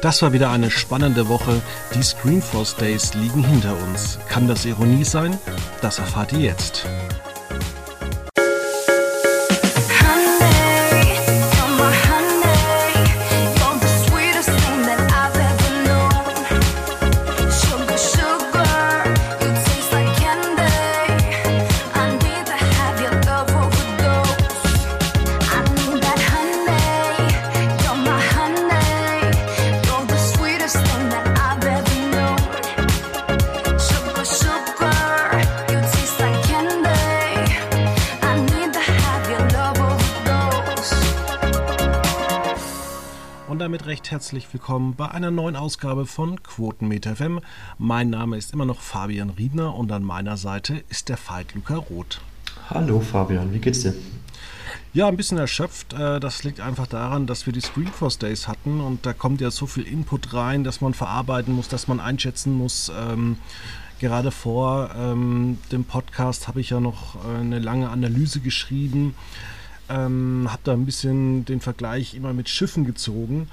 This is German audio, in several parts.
Das war wieder eine spannende Woche. Die Screenforce Days liegen hinter uns. Kann das Ironie sein? Das erfahrt ihr jetzt. Herzlich willkommen bei einer neuen Ausgabe von Quotenmeter FM. Mein Name ist immer noch Fabian Riedner und an meiner Seite ist der Veit Luca Roth. Hallo Fabian, wie geht's dir? Ja, ein bisschen erschöpft. Äh, das liegt einfach daran, dass wir die Screenforce Days hatten und da kommt ja so viel Input rein, dass man verarbeiten muss, dass man einschätzen muss. Ähm, gerade vor ähm, dem Podcast habe ich ja noch äh, eine lange Analyse geschrieben. Ähm, habe da ein bisschen den Vergleich immer mit Schiffen gezogen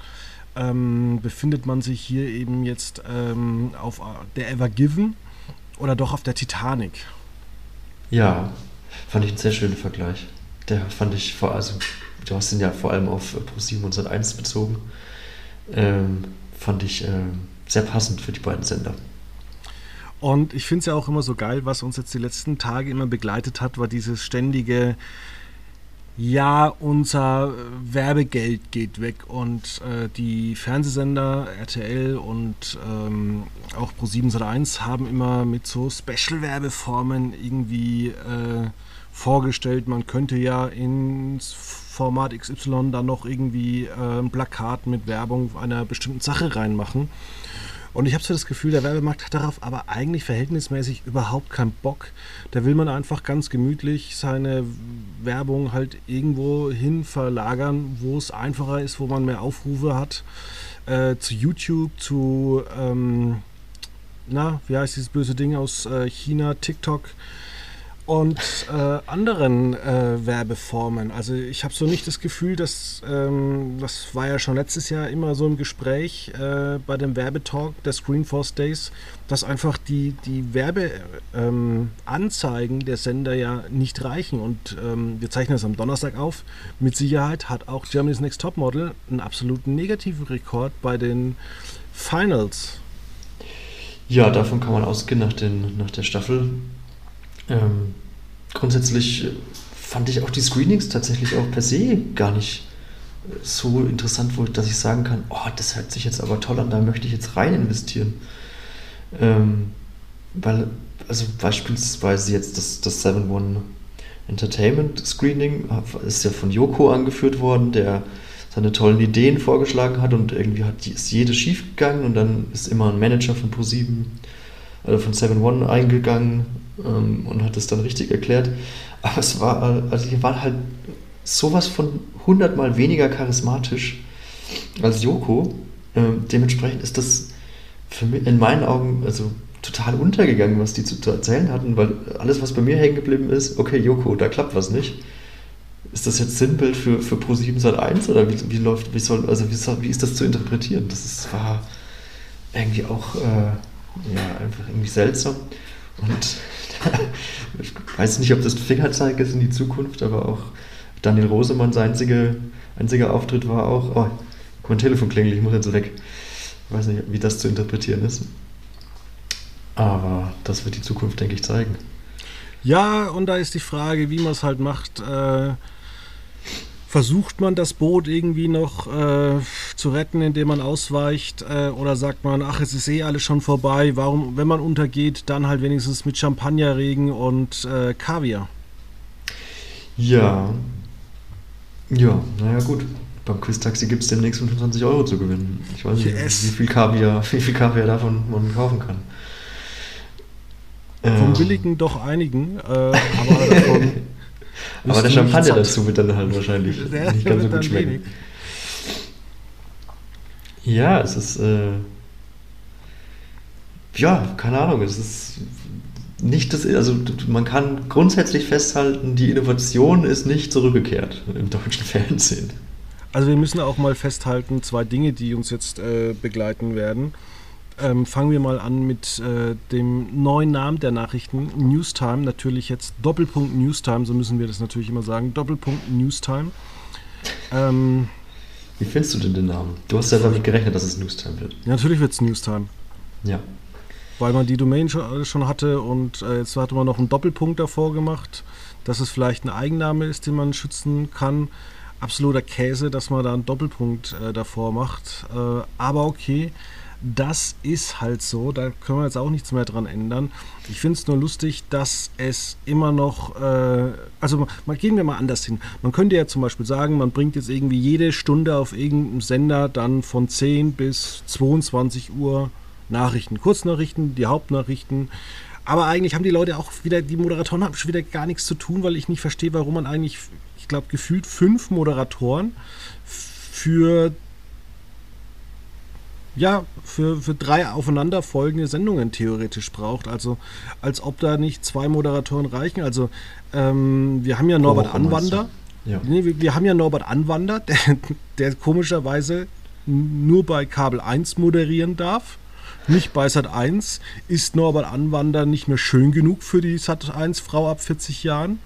ähm, befindet man sich hier eben jetzt ähm, auf der Ever Given oder doch auf der Titanic? Ja, fand ich einen sehr schönen Vergleich. Der fand ich vor, also du hast ihn ja vor allem auf Pro 701 bezogen. Ähm, fand ich äh, sehr passend für die beiden Sender. Und ich finde es ja auch immer so geil, was uns jetzt die letzten Tage immer begleitet hat, war dieses ständige ja, unser Werbegeld geht weg und äh, die Fernsehsender RTL und ähm, auch Pro7 Sat1 haben immer mit so Special-Werbeformen irgendwie äh, vorgestellt, man könnte ja ins Format XY dann noch irgendwie äh, ein Plakat mit Werbung einer bestimmten Sache reinmachen. Und ich habe so das Gefühl, der Werbemarkt hat darauf aber eigentlich verhältnismäßig überhaupt keinen Bock. Da will man einfach ganz gemütlich seine Werbung halt irgendwo hin verlagern, wo es einfacher ist, wo man mehr Aufrufe hat. Äh, zu YouTube, zu, ähm, na, wie heißt dieses böse Ding aus äh, China, TikTok und äh, anderen äh, Werbeformen. Also ich habe so nicht das Gefühl, dass ähm, das war ja schon letztes Jahr immer so im Gespräch äh, bei dem Werbetalk der Screenforce Days, dass einfach die, die Werbeanzeigen ähm, der Sender ja nicht reichen. Und ähm, wir zeichnen das am Donnerstag auf. Mit Sicherheit hat auch Germany's Next Top Model einen absoluten negativen Rekord bei den Finals. Ja, davon kann man ausgehen nach, den, nach der Staffel. Ähm, grundsätzlich fand ich auch die Screenings tatsächlich auch per se gar nicht so interessant, wo, dass ich sagen kann, oh, das hört sich jetzt aber toll an, da möchte ich jetzt rein investieren. Ähm, weil, also beispielsweise jetzt das, das 7-One Entertainment Screening ist ja von Joko angeführt worden, der seine tollen Ideen vorgeschlagen hat und irgendwie hat, ist jedes schief gegangen und dann ist immer ein Manager von Pro7 also von 7-One eingegangen ähm, und hat es dann richtig erklärt. Aber es war, also die waren halt sowas von hundertmal weniger charismatisch als Yoko. Ähm, dementsprechend ist das für mich in meinen Augen also total untergegangen, was die zu, zu erzählen hatten, weil alles, was bei mir hängen geblieben ist, okay, Yoko, da klappt was nicht. Ist das jetzt Sinnbild für, für Pro7 Sat 1 oder wie, wie läuft, wie soll, also wie, soll, wie ist das zu interpretieren? Das ist, war irgendwie auch äh, ja, einfach irgendwie seltsam. Und ich weiß nicht, ob das Fingerzeig ist in die Zukunft, aber auch Daniel Rosemanns einzige, einziger Auftritt war auch, oh, mein Telefon klingelt, ich muss jetzt weg. Ich weiß nicht, wie das zu interpretieren ist. Aber das wird die Zukunft, denke ich, zeigen. Ja, und da ist die Frage, wie man es halt macht. Äh, versucht man das Boot irgendwie noch äh, zu retten, indem man ausweicht? Äh, oder sagt man, ach, es ist eh alles schon vorbei, warum, wenn man untergeht, dann halt wenigstens mit Champagnerregen und äh, Kaviar? Ja. Ja, naja, gut. Beim Quiz-Taxi gibt es demnächst 25 Euro zu gewinnen. Ich weiß nicht, yes. wie viel Kaviar, wie viel Kaviar davon man kaufen kann. Vom billigen doch einigen, äh, aber davon aber der Champagner dazu wird dann halt wahrscheinlich der nicht ganz so gut schmecken. Wenig. Ja, es ist. Äh, ja, keine Ahnung, es ist nicht das. Also, man kann grundsätzlich festhalten, die Innovation ist nicht zurückgekehrt im deutschen Fernsehen. Also wir müssen auch mal festhalten, zwei Dinge, die uns jetzt äh, begleiten werden. Ähm, fangen wir mal an mit äh, dem neuen Namen der Nachrichten, Newstime. Natürlich jetzt Doppelpunkt Newstime, so müssen wir das natürlich immer sagen. Doppelpunkt Newstime. Ähm, Wie findest du denn den Namen? Du hast ja damit gerechnet, dass es Newstime wird. Ja, natürlich wird es Newstime. Ja. Weil man die Domain schon, schon hatte und äh, jetzt hatte man noch einen Doppelpunkt davor gemacht, dass es vielleicht ein Eigenname ist, den man schützen kann. Absoluter Käse, dass man da einen Doppelpunkt äh, davor macht. Äh, aber okay das ist halt so, da können wir jetzt auch nichts mehr dran ändern. Ich finde es nur lustig, dass es immer noch, äh, also mal, gehen wir mal anders hin. Man könnte ja zum Beispiel sagen, man bringt jetzt irgendwie jede Stunde auf irgendeinem Sender dann von 10 bis 22 Uhr Nachrichten, Kurznachrichten, die Hauptnachrichten. Aber eigentlich haben die Leute auch wieder, die Moderatoren haben schon wieder gar nichts zu tun, weil ich nicht verstehe, warum man eigentlich, ich glaube, gefühlt fünf Moderatoren für ja, für, für drei aufeinanderfolgende Sendungen theoretisch braucht. Also als ob da nicht zwei Moderatoren reichen. Also ähm, wir haben ja Norbert Anwander. Ja. Nee, wir, wir, haben ja Norbert Anwander, der, der komischerweise nur bei Kabel 1 moderieren darf. Nicht bei Sat 1 ist Norbert Anwander nicht mehr schön genug für die Sat 1 Frau ab 40 Jahren.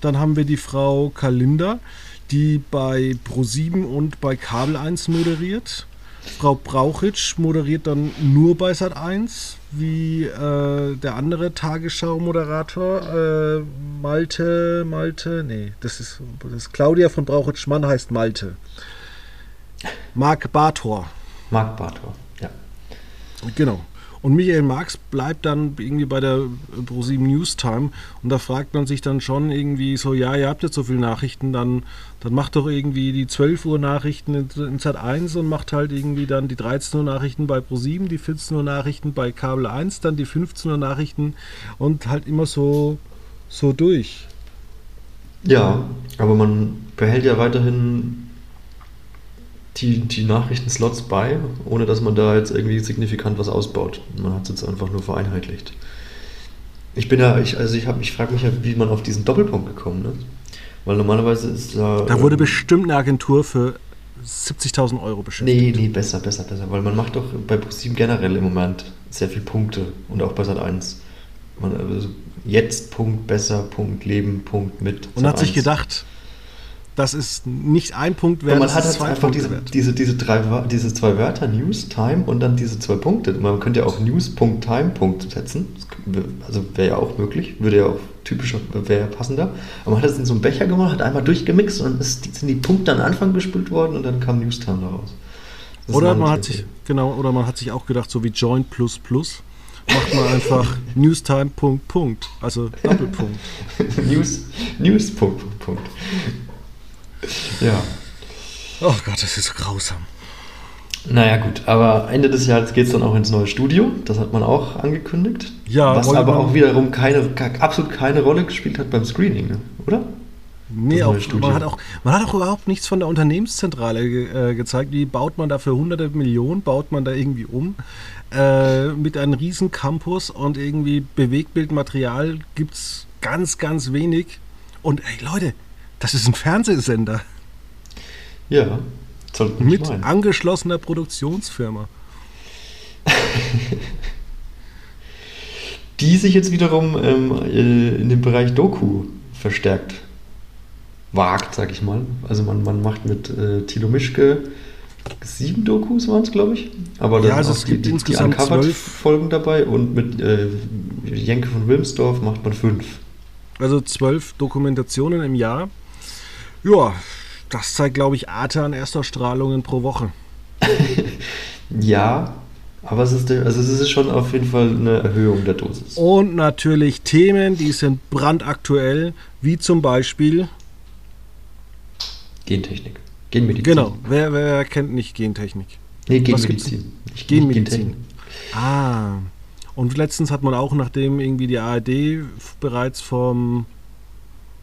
Dann haben wir die Frau Kalinda, die bei Pro7 und bei Kabel 1 moderiert. Frau Brauchitsch moderiert dann nur bei Sat 1, wie äh, der andere Tagesschau-Moderator, äh, Malte, Malte, nee, das ist, das ist Claudia von Brauchitsch, Mann heißt Malte. Marc Bartor. Marc Bartor, ja. Genau. Und Michael Marx bleibt dann irgendwie bei der ProSieben News Time und da fragt man sich dann schon irgendwie so, ja, ihr habt jetzt so viele Nachrichten, dann, dann macht doch irgendwie die 12 Uhr Nachrichten in, in Zeit 1 und macht halt irgendwie dann die 13 Uhr Nachrichten bei ProSieben, die 14 Uhr Nachrichten bei Kabel 1, dann die 15 Uhr Nachrichten und halt immer so, so durch. Ja, aber man behält ja weiterhin die, die Nachrichtenslots bei, ohne dass man da jetzt irgendwie signifikant was ausbaut. Man hat es jetzt einfach nur vereinheitlicht. Ich bin ja, ich, also ich, ich frage mich ja, wie man auf diesen Doppelpunkt gekommen ist. Weil normalerweise ist da. Da wurde ähm, bestimmt eine Agentur für 70.000 Euro beschäftigt. Nee, nee, besser, besser, besser. Weil man macht doch bei ProSieben generell im Moment sehr viele Punkte und auch bei Sat 1. Man, also jetzt Punkt besser, Punkt Leben, Punkt mit. Und hat sich gedacht, das ist nicht ein Punkt wert. man hat halt einfach diese, diese, diese, drei, diese zwei Wörter, News, Time und dann diese zwei Punkte. Man könnte ja auch News, Punkt, Time, Punkt setzen. Also wäre ja auch möglich, würde ja auch typischer, wäre ja passender. Aber man hat das in so einem Becher gemacht, hat einmal durchgemixt und ist, sind die Punkte an Anfang gespült worden und dann kam News Time daraus. oder man hat sich, genau, oder man hat sich auch gedacht, so wie Joint plus plus macht man einfach Newstime Punkt Punkt, also Doppelpunkt. News News Punkt Punkt Punkt. Ja. Oh Gott, das ist so grausam. Naja, gut, aber Ende des Jahres geht es dann auch ins neue Studio. Das hat man auch angekündigt. Ja, was aber auch wiederum keine, absolut keine Rolle gespielt hat beim Screening, ne? oder? Nee, auch, man, hat auch, man hat auch überhaupt nichts von der Unternehmenszentrale ge, äh, gezeigt. Wie baut man da für hunderte Millionen, baut man da irgendwie um? Äh, mit einem riesen Campus und irgendwie Bewegtbildmaterial gibt es ganz, ganz wenig. Und ey Leute, das ist ein Fernsehsender. Ja, mit meinen. angeschlossener Produktionsfirma. Die sich jetzt wiederum ähm, äh, in dem Bereich Doku verstärkt wagt, sag ich mal. Also man, man macht mit äh, Tilo Mischke sieben Dokus waren es, glaube ich. Aber da ja, also es gibt die, insgesamt die zwölf Folgen dabei und mit äh, Jenke von Wilmsdorf macht man fünf. Also zwölf Dokumentationen im Jahr. Ja, das zeigt, glaube ich, Arte an Erstausstrahlungen pro Woche. ja, aber es ist, also es ist schon auf jeden Fall eine Erhöhung der Dosis. Und natürlich Themen, die sind brandaktuell, wie zum Beispiel Gentechnik. Genmedizin. Genau, wer, wer kennt nicht Gentechnik? Nee, Genmedizin. Nicht Genmedizin. Ah. Und letztens hat man auch, nachdem irgendwie die ARD bereits vom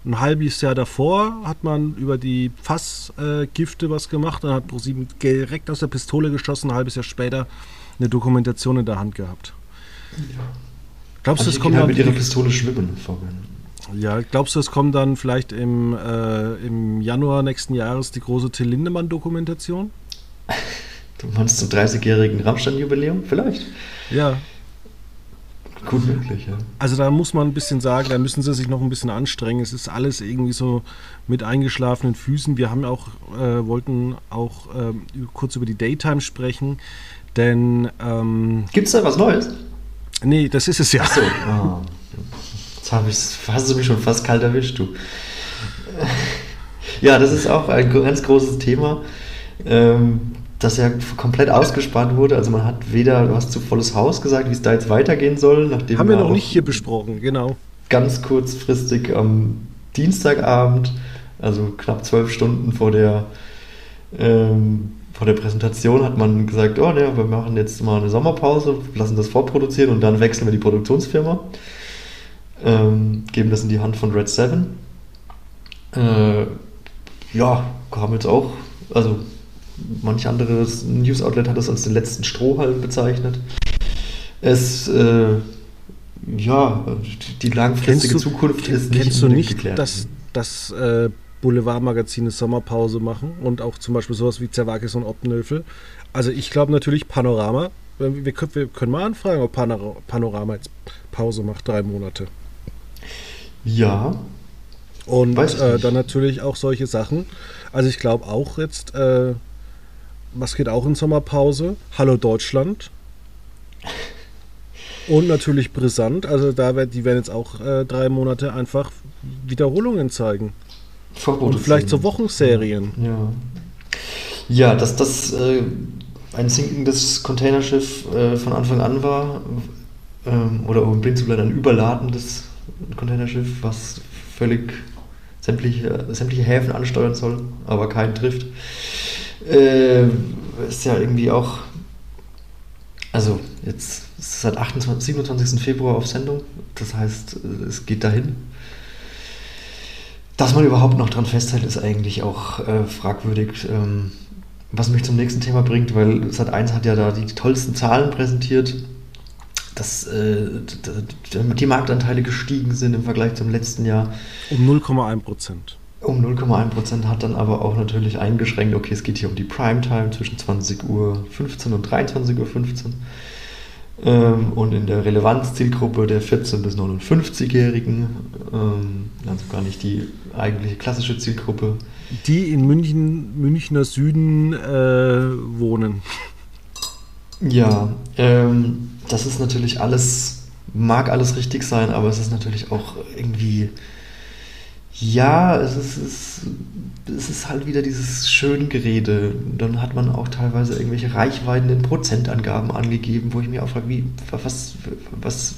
ein halbes Jahr davor hat man über die Fassgifte äh, was gemacht. Dann hat ProSieben direkt aus der Pistole geschossen. Ein halbes Jahr später eine Dokumentation in der Hand gehabt. Ja. Glaubst du, das kommt halt mit ihrer Pistole schwimmen? Ja, glaubst du, es kommt dann vielleicht im, äh, im Januar nächsten Jahres die große Till Lindemann-Dokumentation? Du meinst zum 30-jährigen Rammstein-Jubiläum? Vielleicht. Ja. Gut möglich, ja. Also da muss man ein bisschen sagen, da müssen sie sich noch ein bisschen anstrengen. Es ist alles irgendwie so mit eingeschlafenen Füßen. Wir haben auch, äh, wollten auch äh, kurz über die Daytime sprechen, denn... Ähm, Gibt es da was Neues? Nee, das ist es ja. Ach so. Oh. Jetzt hab ich's, hast du mich schon fast kalt erwischt, du. Ja, das ist auch ein ganz großes Thema. Ähm, das ja komplett ausgespart wurde. Also man hat weder, du hast zu volles Haus gesagt, wie es da jetzt weitergehen soll. Nachdem Haben wir noch nicht hier besprochen, genau. Ganz kurzfristig am Dienstagabend, also knapp zwölf Stunden vor der, ähm, vor der Präsentation, hat man gesagt, oh ne, wir machen jetzt mal eine Sommerpause, lassen das vorproduzieren und dann wechseln wir die Produktionsfirma. Ähm, geben das in die Hand von Red 7. Äh, ja, haben jetzt auch, also manch anderes News-Outlet hat das als den letzten Strohhalm bezeichnet. Es, äh, ja, die langfristige du, Zukunft ist nicht Kennst du nicht, geklärt. dass, dass äh, Boulevardmagazine Sommerpause machen und auch zum Beispiel sowas wie Zerwakis und Optenhöfel? Also ich glaube natürlich Panorama. Wir, wir, wir, können mal anfragen, ob Panorama jetzt Pause macht, drei Monate. Ja. Und äh, dann natürlich auch solche Sachen. Also ich glaube auch jetzt, äh, was geht auch in Sommerpause? Hallo Deutschland. Und natürlich brisant. Also da wird, die werden jetzt auch äh, drei Monate einfach Wiederholungen zeigen. Und vielleicht so Wochenserien. Ja. Ja, dass das äh, ein sinkendes Containerschiff äh, von Anfang an war, ähm, oder um blind zu bleiben, ein überladendes Containerschiff, was völlig sämtliche, sämtliche Häfen ansteuern soll, aber keinen trifft äh, ist ja irgendwie auch, also jetzt ist es seit 28, 27. Februar auf Sendung, das heißt, es geht dahin. Dass man überhaupt noch dran festhält, ist eigentlich auch äh, fragwürdig. Ähm, was mich zum nächsten Thema bringt, weil Sat1 hat ja da die tollsten Zahlen präsentiert, dass äh, die Marktanteile gestiegen sind im Vergleich zum letzten Jahr. Um 0,1 Prozent. Um 0,1% hat dann aber auch natürlich eingeschränkt, okay, es geht hier um die Primetime zwischen 20.15 Uhr und 23.15 Uhr. Ähm, und in der Relevanzzielgruppe der 14- bis 59-Jährigen, ähm, also gar nicht die eigentliche klassische Zielgruppe. Die in München, Münchner Süden äh, wohnen. Ja, ähm, das ist natürlich alles, mag alles richtig sein, aber es ist natürlich auch irgendwie ja, es ist, es, es ist halt wieder dieses Schöngerede. Dann hat man auch teilweise irgendwelche Reichweiten in Prozentangaben angegeben, wo ich mir auch frage, wie, was, was,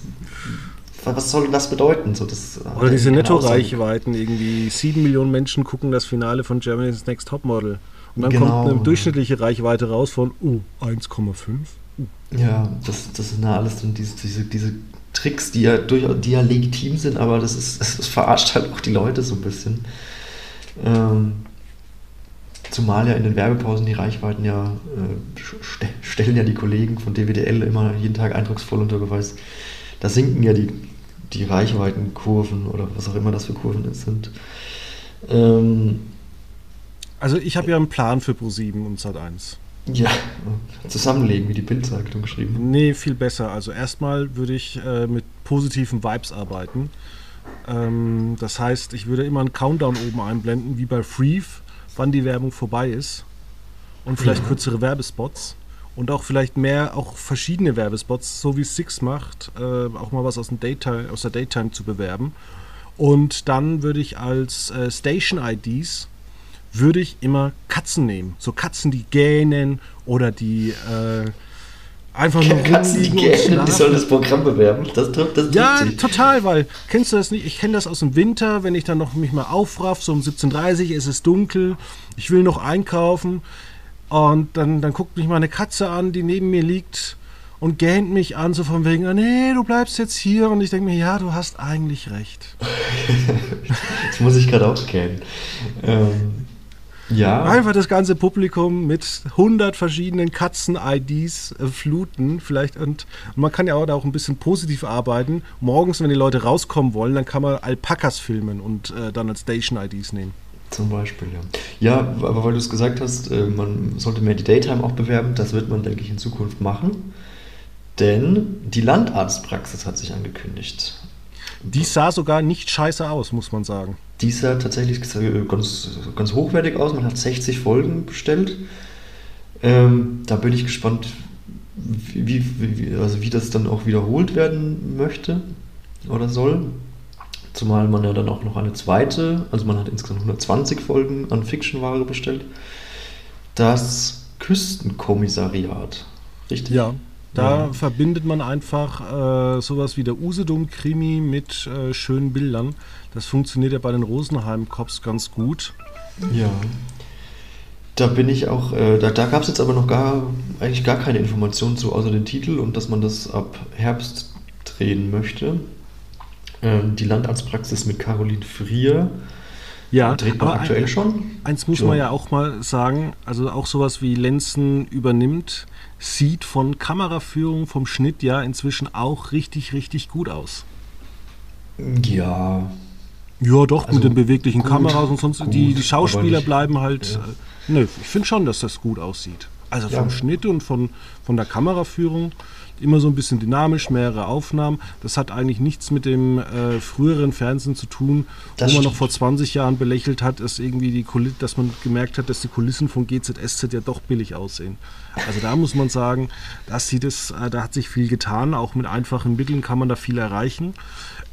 was soll das bedeuten? So, das Oder diese Netto-Reichweiten, irgendwie sieben Millionen Menschen gucken das Finale von Germany's Next Topmodel. Und dann genau. kommt eine durchschnittliche Reichweite raus von uh, 1,5. Ja, das, das sind ja alles dann diese, diese, diese Tricks, die ja, durch, die ja legitim sind, aber das, ist, das verarscht halt auch die Leute so ein bisschen. Ähm, zumal ja in den Werbepausen die Reichweiten ja äh, st stellen ja die Kollegen von DWDL immer jeden Tag eindrucksvoll unter Beweis. Da sinken ja die, die Reichweitenkurven oder was auch immer das für Kurven sind. Ähm, also ich habe ja einen Plan für Pro7 und Sat1. Ja, zusammenlegen, wie die Bildzeitung geschrieben. Nee, viel besser. Also erstmal würde ich äh, mit positiven Vibes arbeiten. Ähm, das heißt, ich würde immer einen Countdown oben einblenden, wie bei Freeve, wann die Werbung vorbei ist. Und vielleicht ja. kürzere Werbespots. Und auch vielleicht mehr, auch verschiedene Werbespots, so wie Six macht, äh, auch mal was aus, dem Daytime, aus der Daytime zu bewerben. Und dann würde ich als äh, Station-IDs würde ich immer Katzen nehmen. So Katzen, die gähnen oder die äh, einfach nur Katzen, die gähnen, die sollen das Programm bewerben. Das das Ja, sich. total, weil kennst du das nicht? Ich kenne das aus dem Winter, wenn ich dann noch mich mal aufraff, so um 17.30 Uhr ist es dunkel, ich will noch einkaufen und dann, dann guckt mich mal eine Katze an, die neben mir liegt und gähnt mich an, so von wegen, oh, nee, du bleibst jetzt hier. Und ich denke mir, ja, du hast eigentlich recht. das muss ich gerade auch gähnen. Ähm, Ja. Einfach das ganze Publikum mit 100 verschiedenen Katzen-IDs äh, fluten. Vielleicht und, und man kann ja auch da auch ein bisschen positiv arbeiten. Morgens, wenn die Leute rauskommen wollen, dann kann man Alpakas filmen und äh, dann als Station-IDs nehmen. Zum Beispiel, ja. Ja, aber weil du es gesagt hast, äh, man sollte mehr die Daytime auch bewerben, das wird man, denke ich, in Zukunft machen. Denn die Landarztpraxis hat sich angekündigt. Die sah sogar nicht scheiße aus, muss man sagen. Die sah tatsächlich ganz, ganz hochwertig aus. Man hat 60 Folgen bestellt. Ähm, da bin ich gespannt, wie, wie, also wie das dann auch wiederholt werden möchte oder soll. Zumal man ja dann auch noch eine zweite, also man hat insgesamt 120 Folgen an Fiction-Ware bestellt. Das Küstenkommissariat. Richtig? Ja. Da ja. verbindet man einfach äh, sowas wie der Usedom-Krimi mit äh, schönen Bildern. Das funktioniert ja bei den Rosenheim-Cops ganz gut. Ja. Da bin ich auch, äh, da, da gab es jetzt aber noch gar, eigentlich gar keine Informationen zu, außer den Titel und dass man das ab Herbst drehen möchte. Ähm, die Landarztpraxis mit Caroline Frier. Ja, dreht man aktuell ein, schon. Eins muss so. man ja auch mal sagen, also auch sowas wie Lenzen übernimmt sieht von Kameraführung, vom Schnitt ja inzwischen auch richtig, richtig gut aus. Ja. Ja, doch, also mit den beweglichen gut, Kameras und sonst. Gut, die, die Schauspieler nicht, bleiben halt. Ja. Äh, nö, ich finde schon, dass das gut aussieht. Also vom ja. Schnitt und von, von der Kameraführung immer so ein bisschen dynamisch, mehrere Aufnahmen. Das hat eigentlich nichts mit dem äh, früheren Fernsehen zu tun, das wo man noch vor 20 Jahren belächelt hat, dass irgendwie die dass man gemerkt hat, dass die Kulissen von GZSZ ja doch billig aussehen. Also da muss man sagen, das sieht es, äh, da hat sich viel getan. Auch mit einfachen Mitteln kann man da viel erreichen.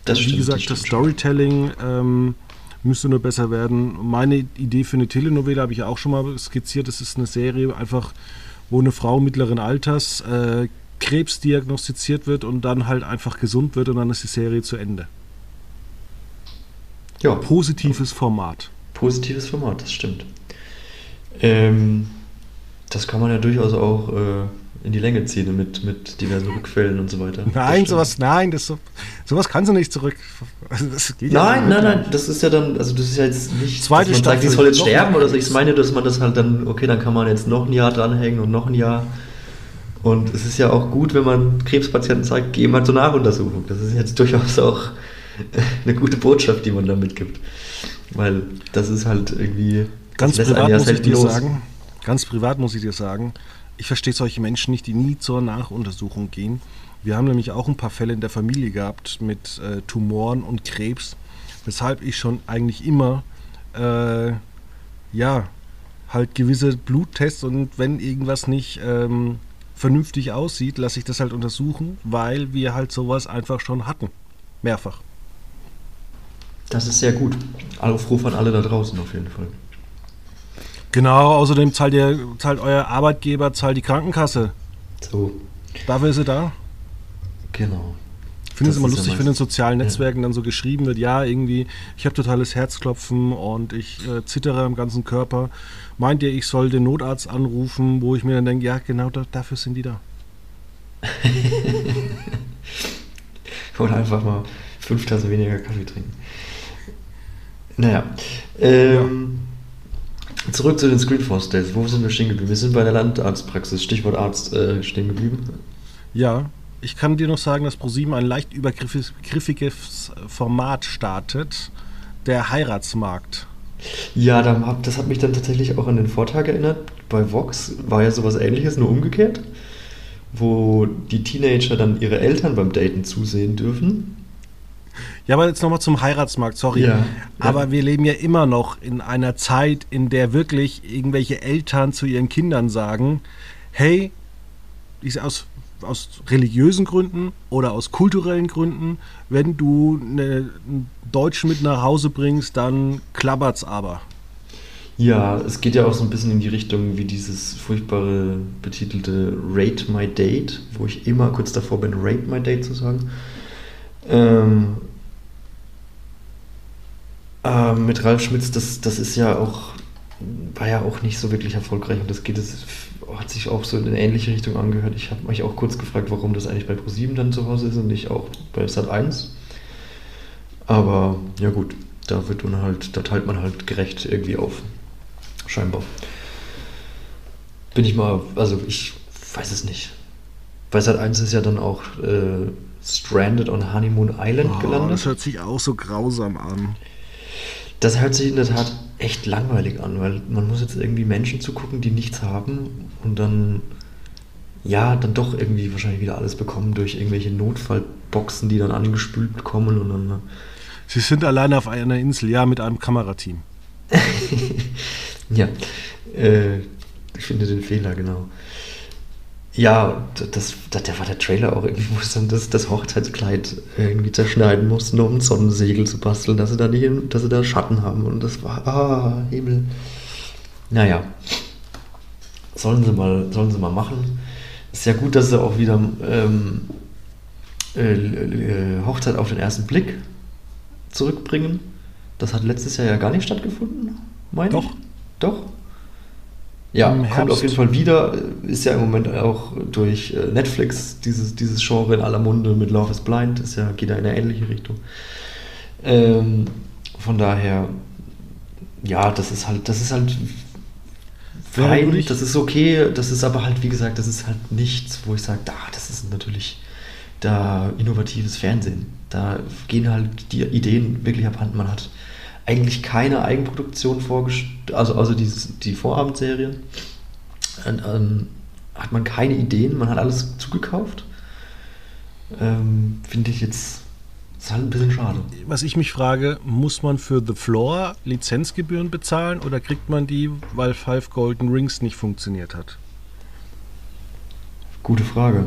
Das Wie stimmt, gesagt, das, das Storytelling ähm, müsste nur besser werden. Meine Idee für eine Telenovelle habe ich ja auch schon mal skizziert. Das ist eine Serie einfach, wo eine Frau mittleren Alters äh, Krebs diagnostiziert wird und dann halt einfach gesund wird und dann ist die Serie zu Ende. Ja. Positives Format. Positives Format, das stimmt. Ähm, das kann man ja durchaus auch äh, in die Länge ziehen mit, mit diversen Rückfällen und so weiter. Nein, sowas, nein, das, sowas kannst du nicht zurück. Also nein, ja nein, nein, das ist ja dann, also das ist ja jetzt nicht, Zweite dass man sagt, die soll jetzt sterben oder so. Ich meine, dass man das halt dann, okay, dann kann man jetzt noch ein Jahr dranhängen und noch ein Jahr. Und es ist ja auch gut, wenn man Krebspatienten sagt, geh mal zur Nachuntersuchung. Das ist jetzt durchaus auch eine gute Botschaft, die man da mitgibt. Weil das ist halt irgendwie. Ganz privat muss ich dir los. sagen, ganz privat muss ich dir sagen, ich verstehe solche Menschen nicht, die nie zur Nachuntersuchung gehen. Wir haben nämlich auch ein paar Fälle in der Familie gehabt mit äh, Tumoren und Krebs, weshalb ich schon eigentlich immer, äh, ja, halt gewisse Bluttests und wenn irgendwas nicht ähm, vernünftig aussieht, lasse ich das halt untersuchen, weil wir halt sowas einfach schon hatten. Mehrfach. Das ist sehr gut. Aufruf an alle da draußen auf jeden Fall. Genau, außerdem zahlt, ihr, zahlt euer Arbeitgeber zahlt die Krankenkasse. So. Dafür ist sie da. Genau. Ich finde es immer lustig, ja wenn in sozialen Netzwerken ja. dann so geschrieben wird, ja, irgendwie, ich habe totales Herzklopfen und ich äh, zittere am ganzen Körper. Meint ihr, ich soll den Notarzt anrufen, wo ich mir dann denke, ja, genau da, dafür sind die da. Oder einfach mal fünf Tassen weniger Kaffee trinken. Naja. Ähm, ja. Zurück zu den Screenforce Days. Wo sind wir stehen geblieben? Wir sind bei der Landarztpraxis, Stichwort Arzt, äh, stehen geblieben. Ja, ich kann dir noch sagen, dass ProSieben ein leicht übergriffiges Format startet, der Heiratsmarkt. Ja, das hat mich dann tatsächlich auch an den Vortag erinnert. Bei Vox war ja sowas ähnliches, nur umgekehrt, wo die Teenager dann ihre Eltern beim Daten zusehen dürfen ja, aber jetzt nochmal zum Heiratsmarkt, sorry. Ja, aber ja. wir leben ja immer noch in einer Zeit, in der wirklich irgendwelche Eltern zu ihren Kindern sagen, hey, aus, aus religiösen Gründen oder aus kulturellen Gründen, wenn du eine, einen Deutschen mit nach Hause bringst, dann klappert's aber. Ja, es geht ja auch so ein bisschen in die Richtung wie dieses furchtbare betitelte Rate My Date, wo ich immer kurz davor bin, Rate My Date zu sagen. Ähm, äh, mit Ralf Schmitz, das, das ist ja auch, war ja auch nicht so wirklich erfolgreich und das geht, es hat sich auch so in eine ähnliche Richtung angehört. Ich habe mich auch kurz gefragt, warum das eigentlich bei ProSieben dann zu Hause ist und nicht auch bei Sat1. Aber ja gut, da wird man halt, da teilt man halt gerecht irgendwie auf. scheinbar. Bin ich mal, also ich weiß es nicht. Bei Sat 1 ist ja dann auch äh, Stranded on Honeymoon Island Oh, gelandet. das hört sich auch so grausam an. Das hört sich in der Tat echt langweilig an, weil man muss jetzt irgendwie Menschen zugucken, die nichts haben und dann, ja, dann doch irgendwie wahrscheinlich wieder alles bekommen durch irgendwelche Notfallboxen, die dann angespült kommen und dann. Sie sind alleine auf einer Insel, ja, mit einem Kamerateam. Ja, äh, ich finde den Fehler, genau. Ja, das, das, der war der Trailer auch irgendwie, wo sie dann das, das Hochzeitskleid irgendwie zerschneiden mussten, um ein Sonnensegel zu basteln, dass sie da nicht, dass sie da Schatten haben und das war, ah, Himmel. Naja, sollen sie mal, sollen sie mal machen. Ist ja gut, dass sie auch wieder ähm, äh, äh, Hochzeit auf den ersten Blick zurückbringen. Das hat letztes Jahr ja gar nicht stattgefunden, meine Doch. ich. Doch? Ja, kommt auf jeden Fall wieder. Ist ja im Moment auch durch äh, Netflix dieses, dieses Genre in aller Munde mit Love is Blind. Ist ja, geht ja in eine ähnliche Richtung. Ähm, von daher, ja, das ist halt, das ist halt fein, das ist okay. Das ist aber halt, wie gesagt, das ist halt nichts, wo ich sage, da, das ist natürlich da innovatives Fernsehen. Da gehen halt die Ideen wirklich abhanden. Man hat eigentlich keine Eigenproduktion vorgestellt, also, also dieses, die Vorabendserien. Und, ähm, hat man keine Ideen, man hat alles zugekauft. Ähm, Finde ich jetzt, ist halt ein bisschen schade. Was ich mich frage, muss man für The Floor Lizenzgebühren bezahlen oder kriegt man die, weil Five Golden Rings nicht funktioniert hat? Gute Frage.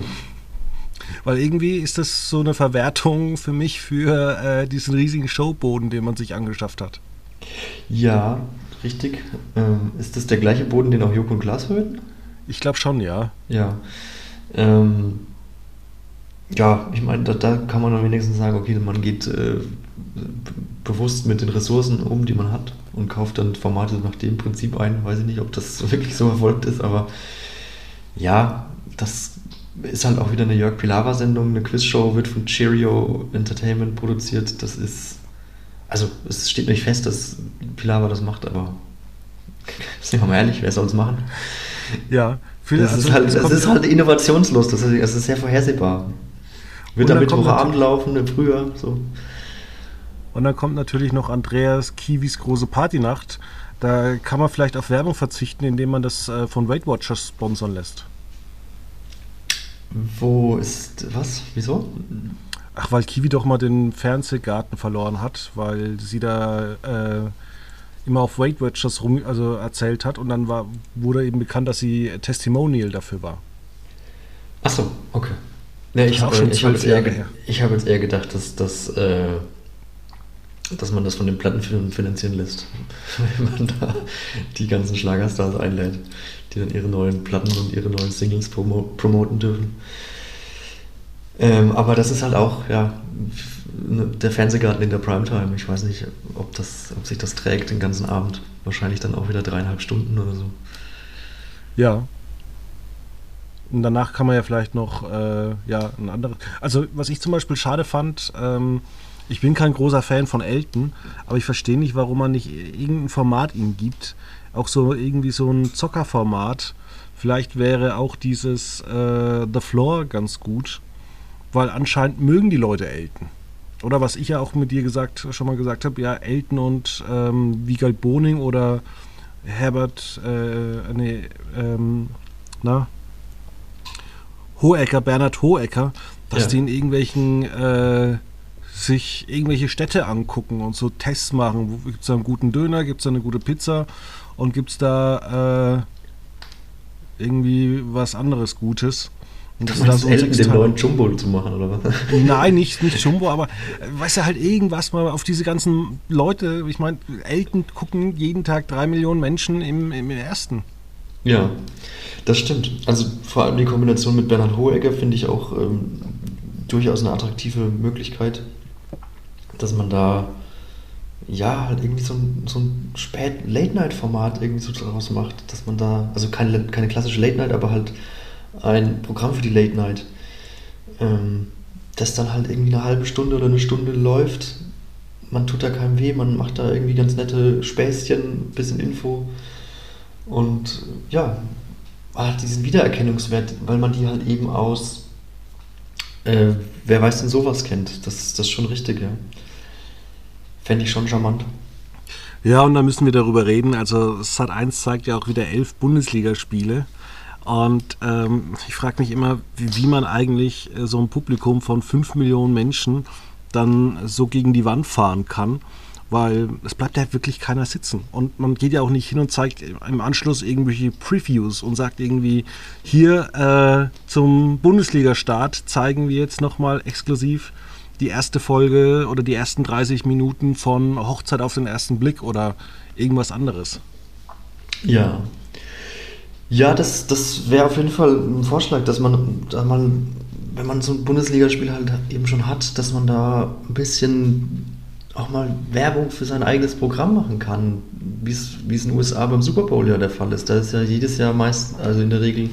Weil irgendwie ist das so eine Verwertung für mich für äh, diesen riesigen Showboden, den man sich angeschafft hat. Ja, richtig. Ähm, ist das der gleiche Boden, den auch Joko und Klaas verwenden? Ich glaube schon, ja. Ja. Ähm, ja, ich meine, da, da kann man dann wenigstens sagen, okay, man geht äh, bewusst mit den Ressourcen um, die man hat und kauft dann Formate nach dem Prinzip ein. Weiß ich nicht, ob das wirklich so erfolgt ist, aber ja, das ist halt auch wieder eine Jörg Pilawa-Sendung, eine Quizshow, wird von Cheerio Entertainment produziert. Das ist, also es steht nicht fest, dass Pilawa das macht, aber sind wir mal ehrlich, wer soll es machen? Ja. Das also ist halt, kommt ist halt innovationslos, das ist, es ist sehr vorhersehbar. Wird am Mittwochabend laufen, im Frühjahr, so. Und dann kommt natürlich noch Andreas Kiwis große Partynacht. Da kann man vielleicht auf Werbung verzichten, indem man das äh, von Weight Watchers sponsern lässt. Wo ist, was, wieso? Ach, weil Kiwi doch mal den Fernsehgarten verloren hat, weil sie da äh, immer auf Weight Watchers rum, also erzählt hat und dann war, wurde eben bekannt, dass sie Testimonial dafür war. Achso, okay. Nee, Das ich habe ich hab jetzt, eher ich hab jetzt eher gedacht, dass, dass, äh, dass man das von den Plattenfirmen finanzieren lässt. Wenn man da die ganzen Schlagerstars einlädt, die dann ihre neuen Platten und ihre neuen Singles promo promoten dürfen. Ähm, aber das ist halt auch, ja, ne, der Fernsehgarten in der Primetime. Ich weiß nicht, ob, das, ob sich das trägt den ganzen Abend. Wahrscheinlich dann auch wieder dreieinhalb Stunden oder so. Ja. Und danach kann man ja vielleicht noch, äh, ja, ein anderes. Also, was ich zum Beispiel schade fand, ähm, ich bin kein großer Fan von Elton, aber ich verstehe nicht, warum man nicht irgendein Format ihm gibt. Auch so irgendwie so ein Zockerformat. Vielleicht wäre auch dieses äh, The Floor ganz gut, weil anscheinend mögen die Leute Elton. Oder was ich ja auch mit dir gesagt, schon mal gesagt habe, ja, Elton und ähm, Wiegald Boning oder Herbert, äh, nee, ähm, na, Hohecker, Bernhard Hohecker, dass Ja. die in irgendwelchen, äh, sich irgendwelche Städte angucken und so Tests machen. Gibt es da einen guten Döner, gibt es da eine gute Pizza und gibt es da äh, irgendwie was anderes Gutes. Und Das ist so den neuen Jumbo zu machen, oder was? Nein, nicht, nicht Jumbo, aber äh, weißt du, halt irgendwas mal auf diese ganzen Leute. Ich meine, Elton gucken jeden Tag drei Millionen Menschen im, im ersten. Ja, das stimmt. Also vor allem die Kombination mit Bernhard Hohecker finde ich auch ähm, durchaus eine attraktive Möglichkeit, dass man da ja halt irgendwie so ein, so ein spät Late-Night-Format irgendwie so draus macht, dass man da, also keine, keine klassische Late-Night, aber halt ein Programm für die Late-Night, ähm, das dann halt irgendwie eine halbe Stunde oder eine Stunde läuft. Man tut da keinem weh, man macht da irgendwie ganz nette Späßchen, bisschen Info. Und ja, hat diesen Wiedererkennungswert, weil man die halt eben aus äh, Wer weiß denn sowas kennt. Das, das ist schon richtig, ja. Fände ich schon charmant. Ja, und da müssen wir darüber reden. Also Sat 1 zeigt ja auch wieder elf Bundesligaspiele. Und ähm, ich frage mich immer, wie, wie, man eigentlich äh, so ein Publikum von 5 Millionen Menschen dann so gegen die Wand fahren kann, weil es bleibt ja wirklich keiner sitzen. Und man geht ja auch nicht hin und zeigt im Anschluss irgendwelche Previews und sagt irgendwie, hier äh, zum Bundesliga-Start zeigen wir jetzt nochmal exklusiv die erste Folge oder die ersten 30 Minuten von Hochzeit auf den ersten Blick oder irgendwas anderes. Ja, ja, das, das wäre auf jeden Fall ein Vorschlag, dass man da mal, wenn man so ein Bundesligaspiel halt eben schon hat, dass man da ein bisschen auch mal Werbung für sein eigenes Programm machen kann, wie es in den USA beim Super Bowl ja der Fall ist. Da ist ja jedes Jahr meist, also in der Regel,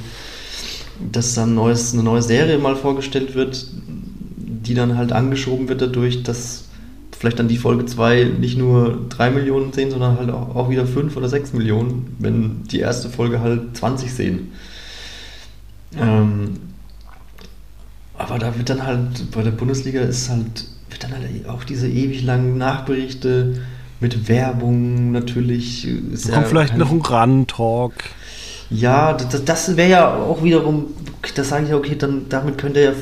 dass dann neues, eine neue Serie mal vorgestellt wird, die dann halt angeschoben wird dadurch, dass vielleicht dann die Folge 2 nicht nur 3 Millionen sehen, sondern halt auch, auch wieder 5 oder 6 Millionen, wenn die erste Folge halt 20 sehen. Ähm, aber da wird dann halt, bei der Bundesliga ist halt, wird dann halt auch diese ewig langen Nachberichte mit Werbung natürlich. Ist Kommt vielleicht noch ein Run-Talk. Ja, das, das wäre ja auch wiederum, da sage ich ja, okay, dann damit könnte ja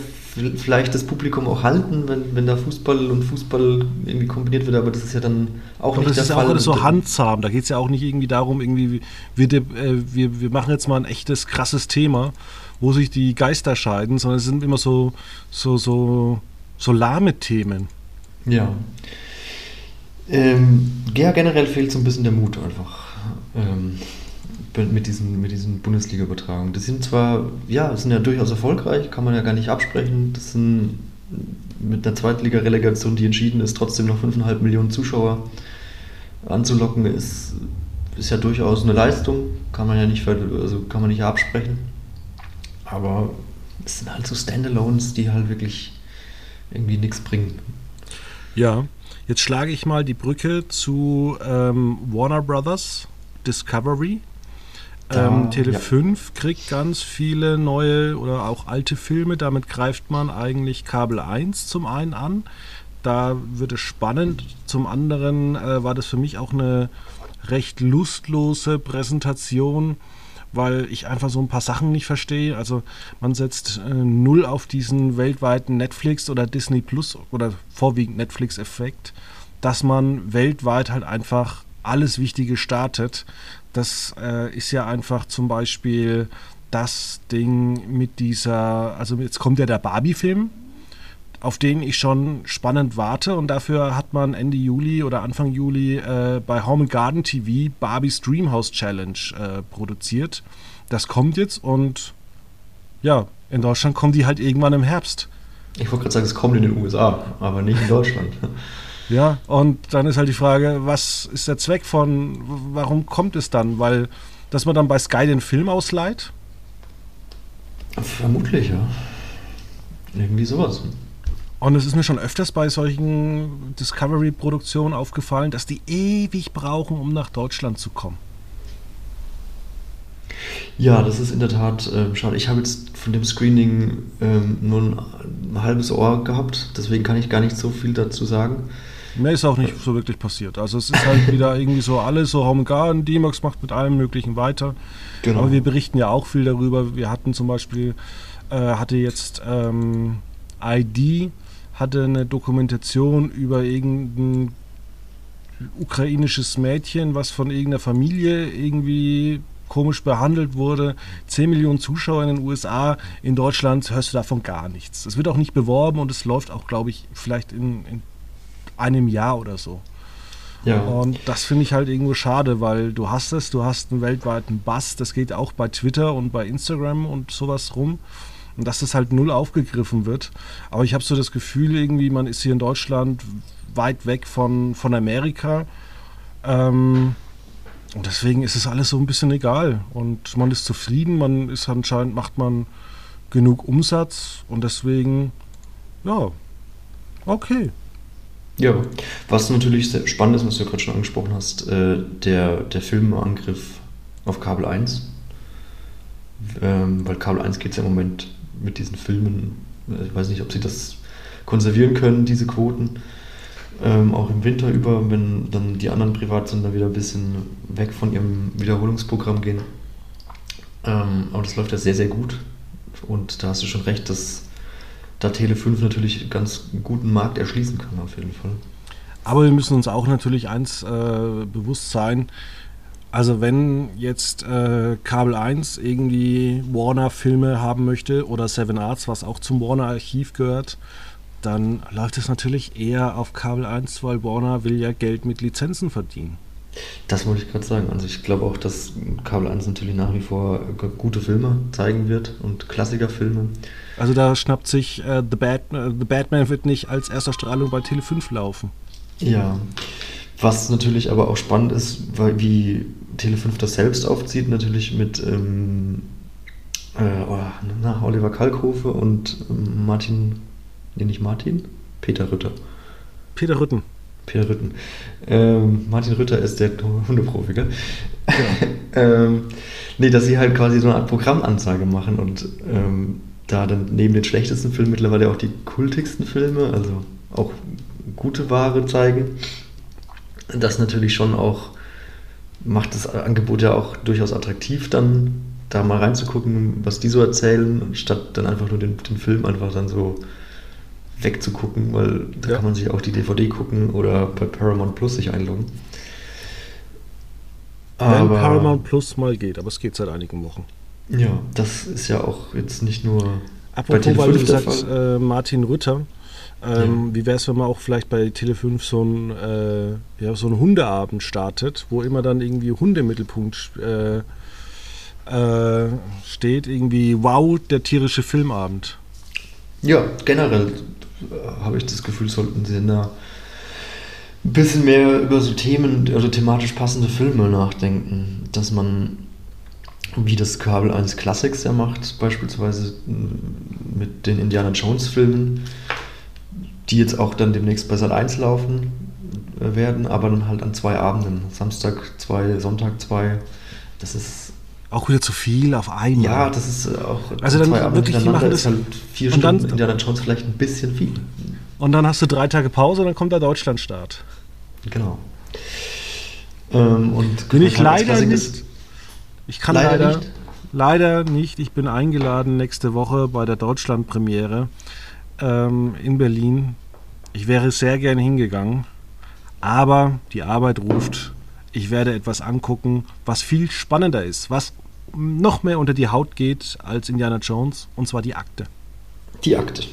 vielleicht das Publikum auch halten, wenn, wenn da Fußball und Fußball irgendwie kombiniert wird, aber das ist ja dann auch aber nicht der Fall. Das ist auch so handzahm, da geht es ja auch nicht irgendwie darum, irgendwie, wir, äh, wir, wir machen jetzt mal ein echtes, krasses Thema, wo sich die Geister scheiden, sondern es sind immer so, so, so, so lahme Themen. Ja. Ähm, ja, generell fehlt so ein bisschen der Mut einfach. Ähm, mit diesen, mit diesen Bundesliga-Übertragungen. Das sind zwar, ja, sind ja durchaus erfolgreich, kann man ja gar nicht absprechen. Das sind mit einer Zweitliga-Relegation, die entschieden ist, trotzdem noch 5,5 Millionen Zuschauer anzulocken, ist, ist ja durchaus eine Leistung. Kann man ja nicht, also kann man nicht absprechen. Aber es sind halt so Standalones, die halt wirklich irgendwie nichts bringen. Ja, jetzt schlage ich mal die Brücke zu ähm, Warner Brothers Discovery. Ähm, Tele ja. 5 kriegt ganz viele neue oder auch alte Filme. Damit greift man eigentlich Kabel 1 zum einen an. Da wird es spannend. Zum anderen äh, war das für mich auch eine recht lustlose Präsentation, weil ich einfach so ein paar Sachen nicht verstehe. Also man setzt äh, null auf diesen weltweiten Netflix oder Disney Plus oder vorwiegend Netflix-Effekt, dass man weltweit halt einfach alles Wichtige startet. Das äh, ist ja einfach zum Beispiel das Ding mit dieser, also jetzt kommt ja der Barbie-Film, auf den ich schon spannend warte und dafür hat man Ende Juli oder Anfang Juli äh, bei Home and Garden TV Barbies Dreamhouse Challenge äh, produziert. Das kommt jetzt und ja, in Deutschland kommen die halt irgendwann im Herbst. Ich wollte gerade sagen, es kommt in den USA, aber nicht in Deutschland. Ja, und dann ist halt die Frage, was ist der Zweck von, warum kommt es dann? Weil, dass man dann bei Sky den Film ausleiht? Vermutlich, ja. Irgendwie sowas. Und es ist mir schon öfters bei solchen Discovery-Produktionen aufgefallen, dass die ewig brauchen, um nach Deutschland zu kommen. Ja, das ist in der Tat äh, schade. Ich habe jetzt von dem Screening ähm, nur ein, ein halbes Ohr gehabt, deswegen kann ich gar nicht so viel dazu sagen. Mehr ist auch nicht so wirklich passiert. Also es ist halt wieder irgendwie so alles so Home Garden, D-Max macht mit allem Möglichen weiter. Genau. Aber wir berichten ja auch viel darüber. Wir hatten zum Beispiel, äh, hatte jetzt ähm, ID, hatte eine Dokumentation über irgendein ukrainisches Mädchen, was von irgendeiner Familie irgendwie komisch behandelt wurde. 10 Millionen Zuschauer in den USA, in Deutschland hörst du davon gar nichts. Es wird auch nicht beworben und es läuft auch, glaube ich, vielleicht in, in einem Jahr oder so. Ja. Und das finde ich halt irgendwo schade, weil du hast es, du hast einen weltweiten Bass, das geht auch bei Twitter und bei Instagram und sowas rum. Und dass das halt null aufgegriffen wird. Aber ich habe so das Gefühl, irgendwie, man ist hier in Deutschland weit weg von, von Amerika. Ähm, und deswegen ist es alles so ein bisschen egal. Und man ist zufrieden, man ist anscheinend, macht man genug Umsatz und deswegen, ja, okay. Ja, was natürlich sehr spannend ist, was du ja gerade schon angesprochen hast, äh, der, der Filmangriff auf Kabel 1. Ähm, weil Kabel 1 geht es ja im Moment mit diesen Filmen, äh, ich weiß nicht, ob sie das konservieren können, diese Quoten. Ähm, auch im Winter über, wenn dann die anderen Privatsender wieder ein bisschen weg von ihrem Wiederholungsprogramm gehen. Ähm, aber das läuft ja sehr, sehr gut. Und da hast du schon recht, dass da Tele 5 natürlich ganz guten Markt erschließen kann, auf jeden Fall. Aber wir müssen uns auch natürlich eins äh, bewusst sein. Also wenn jetzt äh, Kabel 1 irgendwie Warner-Filme haben möchte oder Seven Arts, was auch zum Warner-Archiv gehört, dann läuft es natürlich eher auf Kabel 1, weil Warner will ja Geld mit Lizenzen verdienen. Das wollte ich gerade sagen. Also ich glaube auch, dass Kabel 1 natürlich nach wie vor gute Filme zeigen wird und Klassikerfilme. Also da schnappt sich äh, The, Bat äh, The Batman wird nicht als erster Strahlung bei Tele 5 laufen. Ja. Was natürlich aber auch spannend ist, weil wie Tele5 das selbst aufzieht, natürlich mit ähm, äh, oh, na, Oliver Kalkofe und ähm, Martin, nee, nicht Martin, Peter Rütter. Peter Rütten. Peter Rütten. Ähm, Martin Rütter ist der Hundeprofi, gell? Ja. ähm, nee, dass sie halt quasi so eine Art Programmansage machen und ähm, da dann neben den schlechtesten Filmen mittlerweile auch die kultigsten Filme, also auch gute Ware zeigen. Das natürlich schon auch macht das Angebot ja auch durchaus attraktiv, dann da mal reinzugucken, was die so erzählen, statt dann einfach nur den, den Film einfach dann so wegzugucken, weil da ja. kann man sich auch die DVD gucken oder bei Paramount Plus sich einloggen. Wenn Paramount Plus mal geht, aber es geht seit einigen Wochen. Ja, das ist ja auch jetzt nicht nur. Apropos, bei weil du sagst, äh, Martin Rütter, ähm, ja. Wie wäre es, wenn man auch vielleicht bei Tele5 so ein, äh, ja, so einen Hundeabend startet, wo immer dann irgendwie Hunde im Mittelpunkt äh, äh, steht, irgendwie wow, der tierische Filmabend. Ja, generell äh, habe ich das Gefühl, sollten sie da ein bisschen mehr über so Themen, also thematisch passende Filme nachdenken, dass man wie das Kabel 1 Classics ja macht, beispielsweise mit den Indiana Jones Filmen, die jetzt auch dann demnächst bei Sat 1 laufen äh, werden, aber dann halt an zwei Abenden. Samstag zwei, Sonntag zwei. Das ist. Auch wieder zu viel auf einmal. Ja, das ist äh, auch also dann zwei wirklich, die machen das, halt vier Stunden dann, Indiana Jones vielleicht ein bisschen viel. Und dann hast du drei Tage Pause und dann kommt der Deutschlandstart. Genau. Ähm, und bin ich leider nicht. Ich kann leider, leider, nicht. leider nicht. Ich bin eingeladen nächste Woche bei der Deutschlandpremiere ähm, in Berlin. Ich wäre sehr gerne hingegangen, aber die Arbeit ruft. Ich werde etwas angucken, was viel spannender ist, was noch mehr unter die Haut geht als Indiana Jones, und zwar die Akte. Die Akte.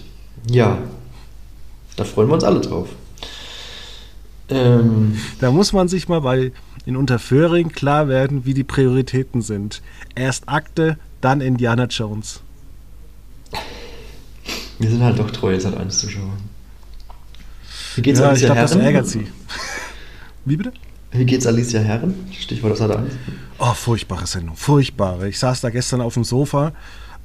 Ja, da freuen wir uns alle drauf. Ähm. Da muss man sich mal bei in Unterföhring klar werden, wie die Prioritäten sind. Erst Akte, dann Indiana Jones. Wir sind halt doch treue Sat 1 Zuschauer. Wie geht's ja, Alicia glaub, Herren? Das ärgert sie. Wie bitte? Wie geht's Alicia Herren? Stichwort Sat 1. Oh, furchtbare Sendung. Furchtbare. Ich saß da gestern auf dem Sofa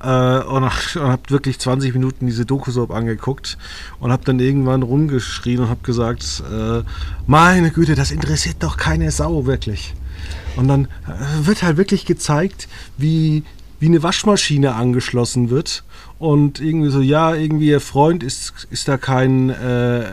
äh, und, und habe wirklich 20 Minuten diese Doku-Soap angeguckt und habe dann irgendwann rumgeschrien und habe gesagt, äh, meine Güte, das interessiert doch keine Sau wirklich. Und dann äh, wird halt wirklich gezeigt, wie, wie eine Waschmaschine angeschlossen wird und irgendwie so, ja, irgendwie ihr Freund ist, ist da kein, äh,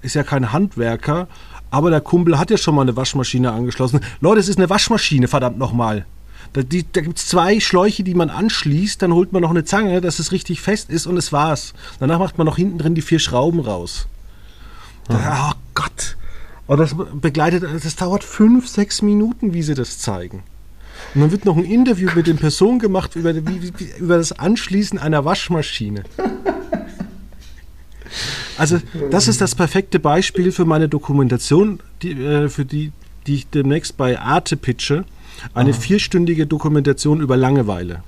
ist ja kein Handwerker, aber der Kumpel hat ja schon mal eine Waschmaschine angeschlossen. Leute, es ist eine Waschmaschine, verdammt nochmal. Da, die, da gibt es zwei Schläuche, die man anschließt, dann holt man noch eine Zange, dass es richtig fest ist und es war's. Danach macht man noch hinten drin die vier Schrauben raus. Da, oh Gott. Und das begleitet, das dauert fünf, sechs Minuten, wie sie das zeigen. Und dann wird noch ein Interview mit den Personen gemacht über, wie, wie, über das Anschließen einer Waschmaschine. Also, das ist das perfekte Beispiel für meine Dokumentation, die, äh, für die, die ich demnächst bei Arte pitche. Eine Aha. vierstündige Dokumentation über Langeweile.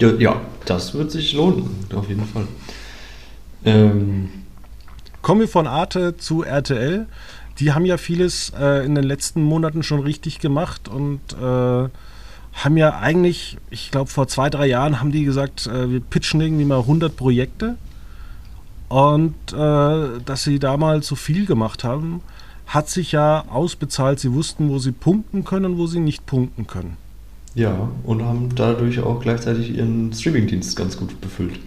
Ja, ja, das wird sich lohnen, auf jeden Fall. Ähm. Kommen wir von Arte zu RTL die haben ja vieles äh, in den letzten Monaten schon richtig gemacht und äh, haben ja eigentlich, ich glaube vor zwei, drei Jahren haben die gesagt, äh, wir pitchen irgendwie mal 100 Projekte und äh, dass sie damals so viel gemacht haben, hat sich ja ausbezahlt. Sie wussten, wo sie punkten können und wo sie nicht punkten können. Ja, und haben dadurch auch gleichzeitig ihren Streamingdienst ganz gut befüllt.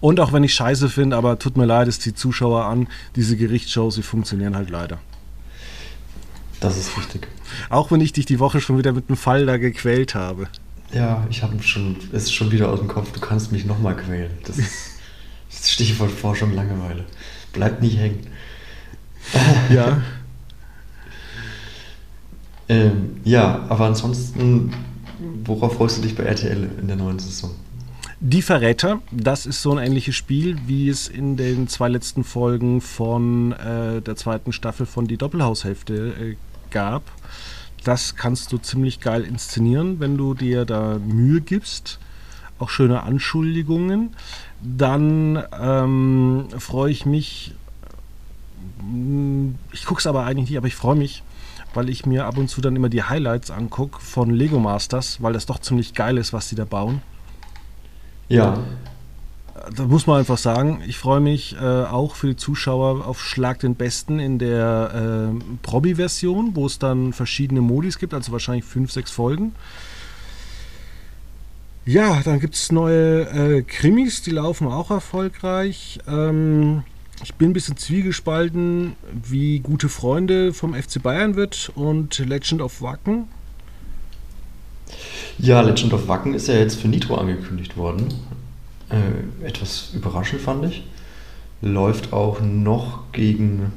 Und auch wenn ich scheiße finde, aber tut mir leid, es die Zuschauer an, diese Gerichtsshows, sie funktionieren halt leider. Das ist richtig. Auch wenn ich dich die Woche schon wieder mit einem Fall da gequält habe. Ja, ich habe schon, es ist schon wieder aus dem Kopf, du kannst mich nochmal quälen. Das ist das Stichwort Forschung Langeweile. Bleibt nicht hängen. Ja. ähm, ja, aber ansonsten, worauf freust du dich bei RTL in der neuen Saison? Die Verräter, das ist so ein ähnliches Spiel, wie es in den zwei letzten Folgen von äh, der zweiten Staffel von Die Doppelhaushälfte äh, gab. Das kannst du ziemlich geil inszenieren, wenn du dir da Mühe gibst. Auch schöne Anschuldigungen. Dann ähm, freue ich mich, ich gucke es aber eigentlich nicht, aber ich freue mich, weil ich mir ab und zu dann immer die Highlights angucke von Lego Masters, weil das doch ziemlich geil ist, was sie da bauen. Ja. Da muss man einfach sagen, ich freue mich äh, auch für die Zuschauer auf Schlag den Besten in der äh, Probi-Version, wo es dann verschiedene Modis gibt, also wahrscheinlich fünf, sechs Folgen. Ja, dann gibt es neue äh, Krimis, die laufen auch erfolgreich. Ähm, ich bin ein bisschen zwiegespalten, wie gute Freunde vom FC Bayern wird und Legend of Wacken. Ja, Legend of Wacken ist ja jetzt für Nitro angekündigt worden. Äh, etwas überraschend fand ich. Läuft auch noch gegen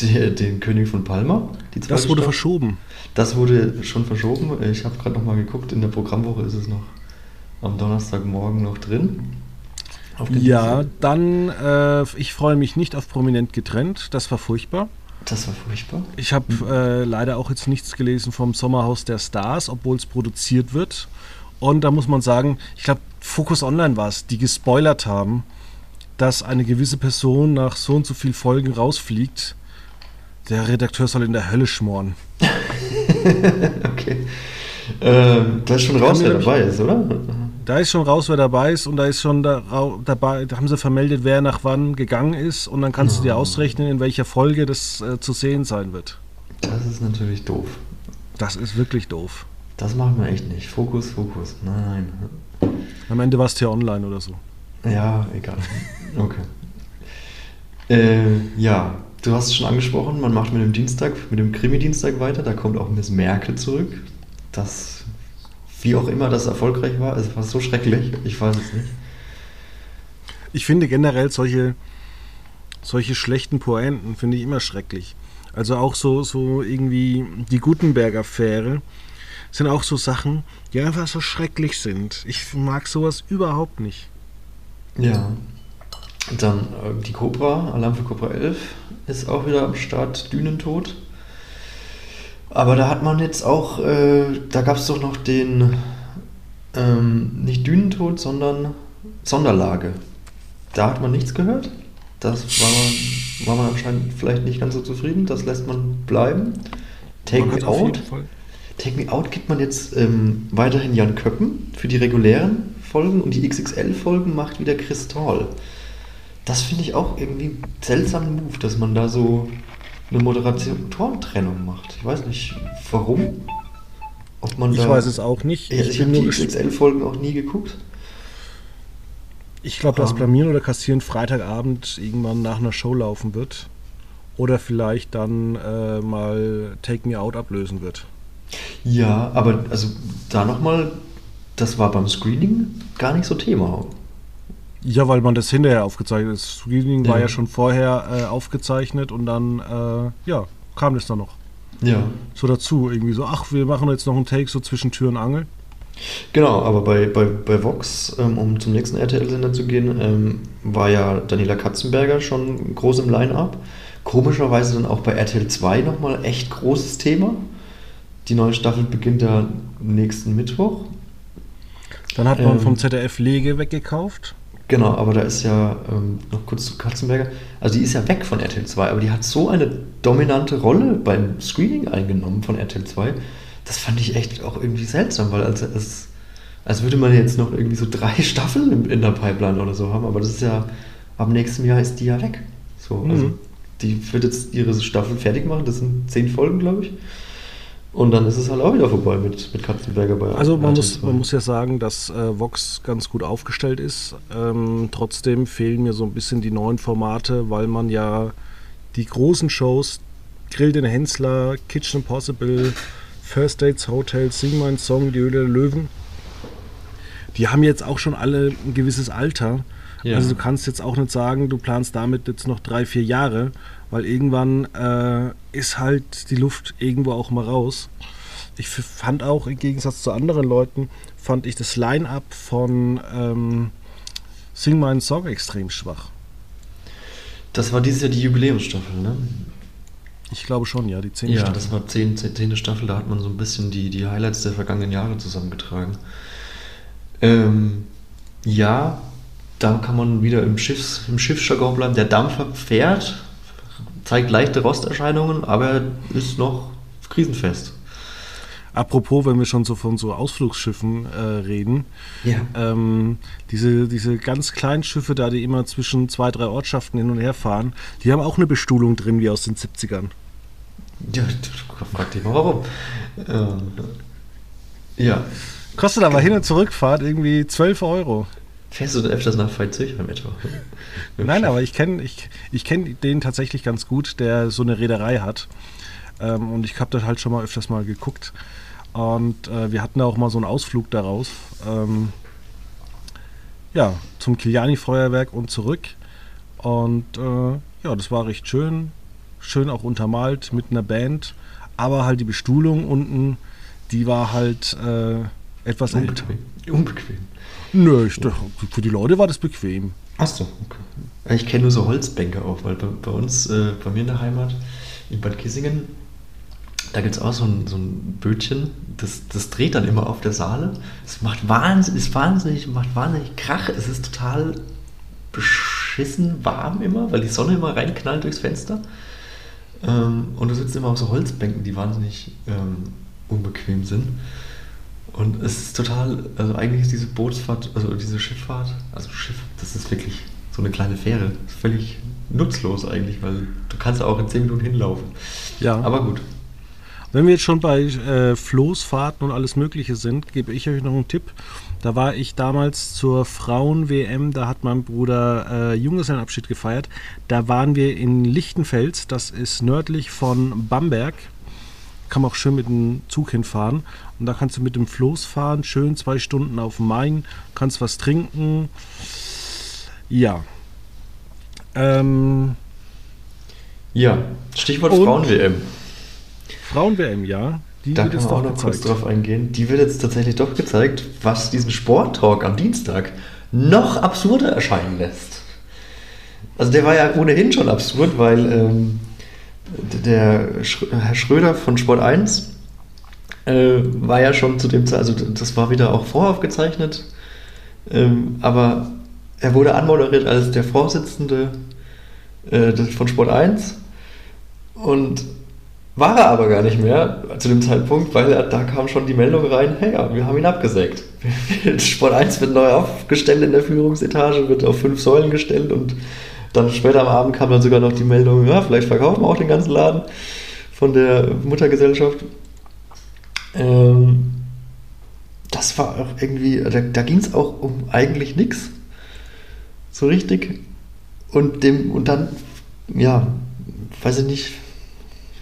die, den König von Palma. das wurde Stadt. verschoben. Das wurde schon verschoben. Ich habe gerade noch mal geguckt, in der Programmwoche ist es noch am Donnerstagmorgen noch drin. Ja, dann, äh, ich freue mich nicht auf Prominent getrennt. Das war furchtbar. Das war furchtbar. Ich habe äh, leider auch jetzt nichts gelesen vom Sommerhaus der Stars, obwohl es produziert wird. Und da muss man sagen, ich glaube, Focus Online war es, die gespoilert haben, dass eine gewisse Person nach so und so vielen Folgen rausfliegt. Der Redakteur soll in der Hölle schmoren. okay. Ähm, da ist schon raus, wer dabei ist, oder? Da ist schon raus, wer dabei ist und da ist schon da, dabei, da haben sie vermeldet, wer nach wann gegangen ist und dann kannst oh. du dir ausrechnen, in welcher Folge das äh, zu sehen sein wird. Das ist natürlich doof. Das ist wirklich doof. Das machen wir echt nicht. Fokus, Fokus. Nein. Am Ende war es ja online oder so. Ja, egal. Okay. äh, ja, du hast es schon angesprochen, man macht mit dem Dienstag, mit dem Krimi-Dienstag weiter. Da kommt auch Miss Merkel zurück. Das wie auch immer das erfolgreich war, es war so schrecklich, ich weiß es nicht. Ich finde generell solche, solche schlechten Pointen finde ich immer schrecklich. Also auch so, so irgendwie die Gutenberg-Affäre sind auch so Sachen, die einfach so schrecklich sind. Ich mag sowas überhaupt nicht. Ja. Dann äh, die Cobra, Alarm für Cobra 11 ist auch wieder am Start, Dünentod. Aber da hat man jetzt auch, äh, da gab es doch noch den, ähm, nicht Dünentod, sondern Sonderlage. Da hat man nichts gehört. Das war man, war man anscheinend vielleicht nicht ganz so zufrieden. Das lässt man bleiben. Take man Me Out. Take Me Out gibt man jetzt ähm, weiterhin Jan Köppen für die regulären Folgen und die XXL-Folgen macht wieder Kristall. Das finde ich auch irgendwie einen seltsamen Move, dass man da so eine Moderatorentrennung macht. Ich weiß nicht, warum. Ob man ich weiß es auch nicht. Ich, ich habe die XXL-Folgen auch nie geguckt. Ich glaube, dass Blamieren oder Kassieren Freitagabend irgendwann nach einer Show laufen wird. Oder vielleicht dann äh, mal Take Me Out ablösen wird. Ja, aber also da nochmal, das war beim Screening gar nicht so Thema. Ja, weil man das hinterher aufgezeichnet hat. Das Screening war ja schon vorher äh, aufgezeichnet und dann, äh, ja, kam das dann noch. Ja. So dazu, irgendwie so, ach, wir machen jetzt noch einen Take so zwischen Tür und Angel. Genau, aber bei, bei, bei Vox, ähm, um zum nächsten RTL-Sender zu gehen, ähm, war ja Daniela Katzenberger schon groß im Line-Up. Komischerweise dann auch bei RTL 2 nochmal echt großes Thema. Die neue Staffel beginnt ja nächsten Mittwoch. Dann hat man ähm, vom ZDF Lege weggekauft. Genau, aber da ist ja ähm, noch kurz zu Katzenberger. Also die ist ja weg von RTL 2, aber die hat so eine dominante Rolle beim Screening eingenommen von RTL 2. Das fand ich echt auch irgendwie seltsam, weil als, als, als würde man jetzt noch irgendwie so drei Staffeln in, in der Pipeline oder so haben, aber das ist ja, ab nächstem Jahr ist die ja weg. So, also mhm. die wird jetzt ihre Staffel fertig machen. Das sind zehn Folgen, glaube ich. Und dann ist es halt auch wieder vorbei mit, mit Katzenberger bei Also man muss, man muss ja sagen, dass äh, Vox ganz gut aufgestellt ist. Ähm, trotzdem fehlen mir so ein bisschen die neuen Formate, weil man ja die großen Shows, Grill den Hensler, Kitchen Impossible, First Dates Hotel, Sing My Song, Die Höhle der Löwen, die haben jetzt auch schon alle ein gewisses Alter. Ja. Also du kannst jetzt auch nicht sagen, du planst damit jetzt noch drei, vier Jahre, weil irgendwann äh, ist halt die Luft irgendwo auch mal raus. Ich fand auch im Gegensatz zu anderen Leuten, fand ich das Line-up von ähm, Sing My Song extrem schwach. Das war dieses Jahr die Jubiläumsstaffel, ne? Ich glaube schon, ja, die 10. Ja, Staffel. das war 10. 10. Staffel, da hat man so ein bisschen die, die Highlights der vergangenen Jahre zusammengetragen. Ähm, ja, da kann man wieder im, Schiffs, im Schiffsjargon bleiben. Der Dampfer fährt, zeigt leichte Rosterscheinungen, aber ist noch krisenfest. Apropos, wenn wir schon so von so Ausflugsschiffen äh, reden, ja. ähm, diese, diese ganz kleinen Schiffe da, die immer zwischen zwei, drei Ortschaften hin und her fahren, die haben auch eine Bestuhlung drin wie aus den 70ern. Ja, frag dich mal warum. Ähm, ja. Kostet aber Hin- und Zurückfahrt irgendwie 12 Euro. Fährst du denn öfters nach Veitshöchheim etwa? Nein, aber ich kenne ich, ich kenn den tatsächlich ganz gut, der so eine Reederei hat. Ähm, und ich habe da halt schon mal öfters mal geguckt. Und äh, wir hatten da auch mal so einen Ausflug daraus. Ähm, ja, zum Kiliani-Feuerwerk und zurück. Und äh, ja, das war recht schön. Schön auch untermalt mit einer Band. Aber halt die Bestuhlung unten, die war halt äh, etwas unbequem. Unbequem. Nö, ich, für die Leute war das bequem. Achso, okay. Ich kenne nur so Holzbänke auch, weil bei, bei uns, äh, bei mir in der Heimat, in Bad Kissingen, da gibt es auch so ein, so ein Bötchen, das, das dreht dann immer auf der Saale. Es macht wahnsinnig, ist wahnsinnig, macht wahnsinnig Krach. Es ist total beschissen warm immer, weil die Sonne immer reinknallt durchs Fenster. Ähm, und du sitzt immer auf so Holzbänken, die wahnsinnig ähm, unbequem sind. Und es ist total, also eigentlich ist diese Bootsfahrt, also diese Schifffahrt, also Schiff, das ist wirklich so eine kleine Fähre. Das ist völlig nutzlos eigentlich, weil du kannst auch in 10 Minuten hinlaufen. Ja. Aber gut. Wenn wir jetzt schon bei äh, Floßfahrten und alles Mögliche sind, gebe ich euch noch einen Tipp. Da war ich damals zur Frauen-WM, da hat mein Bruder äh, Junggesellenabschied gefeiert. Da waren wir in Lichtenfels, das ist nördlich von Bamberg kann man auch schön mit dem Zug hinfahren. Und da kannst du mit dem Floß fahren, schön zwei Stunden auf dem Main, kannst was trinken. Ja. Ähm, ja, Stichwort Frauen-WM. Frauen-WM, ja. Die da kann man auch noch gezeigt. kurz drauf eingehen. Die wird jetzt tatsächlich doch gezeigt, was diesen Sporttalk am Dienstag noch absurder erscheinen lässt. Also der war ja ohnehin schon absurd, weil ähm, der Herr Schröder von Sport 1 äh, war ja schon zu dem Zeit, also das war wieder auch voraufgezeichnet, ähm, aber er wurde anmoderiert als der Vorsitzende äh, von Sport 1 und war er aber gar nicht mehr zu dem Zeitpunkt, weil er, da kam schon die Meldung rein, hey, wir haben ihn abgesägt. Sport 1 wird neu aufgestellt in der Führungsetage, wird auf fünf Säulen gestellt und dann später am Abend kam dann sogar noch die Meldung, ja, vielleicht verkaufen wir auch den ganzen Laden von der Muttergesellschaft. Ähm, das war auch irgendwie, da, da ging es auch um eigentlich nichts. So richtig. Und dem, und dann, ja, weiß ich nicht,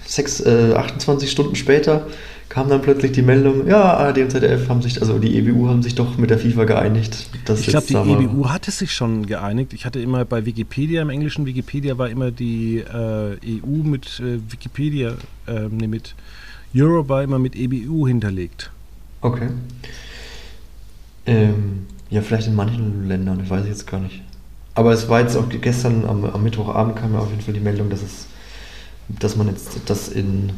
sechs, äh, 28 Stunden später kam dann plötzlich die Meldung, ja, ARD und ZDF haben sich, also die EBU haben sich doch mit der FIFA geeinigt. ich glaube, die EBU hatte sich schon geeinigt. Ich hatte immer bei Wikipedia, im englischen Wikipedia war immer die äh, EU mit äh, Wikipedia, äh, nee, mit Euro war immer mit EBU hinterlegt. Okay. Ähm, ja, vielleicht in manchen Ländern, ich weiß jetzt gar nicht. Aber es war jetzt auch gestern am, am Mittwochabend kam ja auf jeden Fall die Meldung, dass es, dass man jetzt das in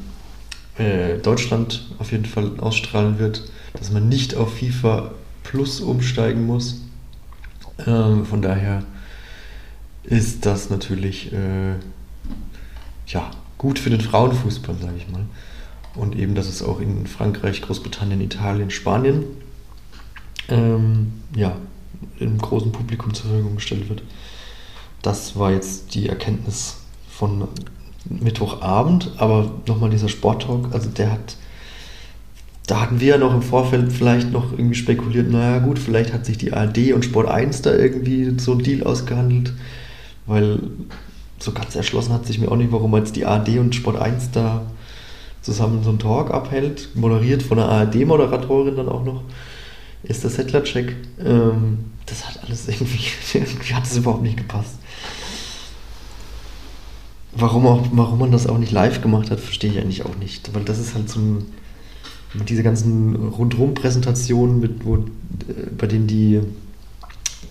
äh, Deutschland auf jeden Fall ausstrahlen wird, dass man nicht auf FIFA Plus umsteigen muss. Ähm, von daher ist das natürlich äh, ja, gut für den Frauenfußball, sage ich mal. Und eben, dass es auch in Frankreich, Großbritannien, Italien, Spanien ähm, ja, im großen Publikum zur Verfügung gestellt wird. Das war jetzt die Erkenntnis von Mittwochabend, aber nochmal dieser Sporttalk, also der hat, da hatten wir ja noch im Vorfeld vielleicht noch irgendwie spekuliert, naja gut, vielleicht hat sich die ARD und Sport 1 da irgendwie so einen Deal ausgehandelt, weil so ganz erschlossen hat sich mir auch nicht, warum jetzt die ARD und Sport 1 da zusammen so einen Talk abhält, moderiert von einer ARD-Moderatorin dann auch noch, ist der Settler-Check. Ähm, das hat alles irgendwie, irgendwie hat es überhaupt nicht gepasst. Warum, auch, warum man das auch nicht live gemacht hat, verstehe ich eigentlich auch nicht. Weil das ist halt so ein, diese ganzen Rundrum-Präsentationen, wo, äh, bei denen die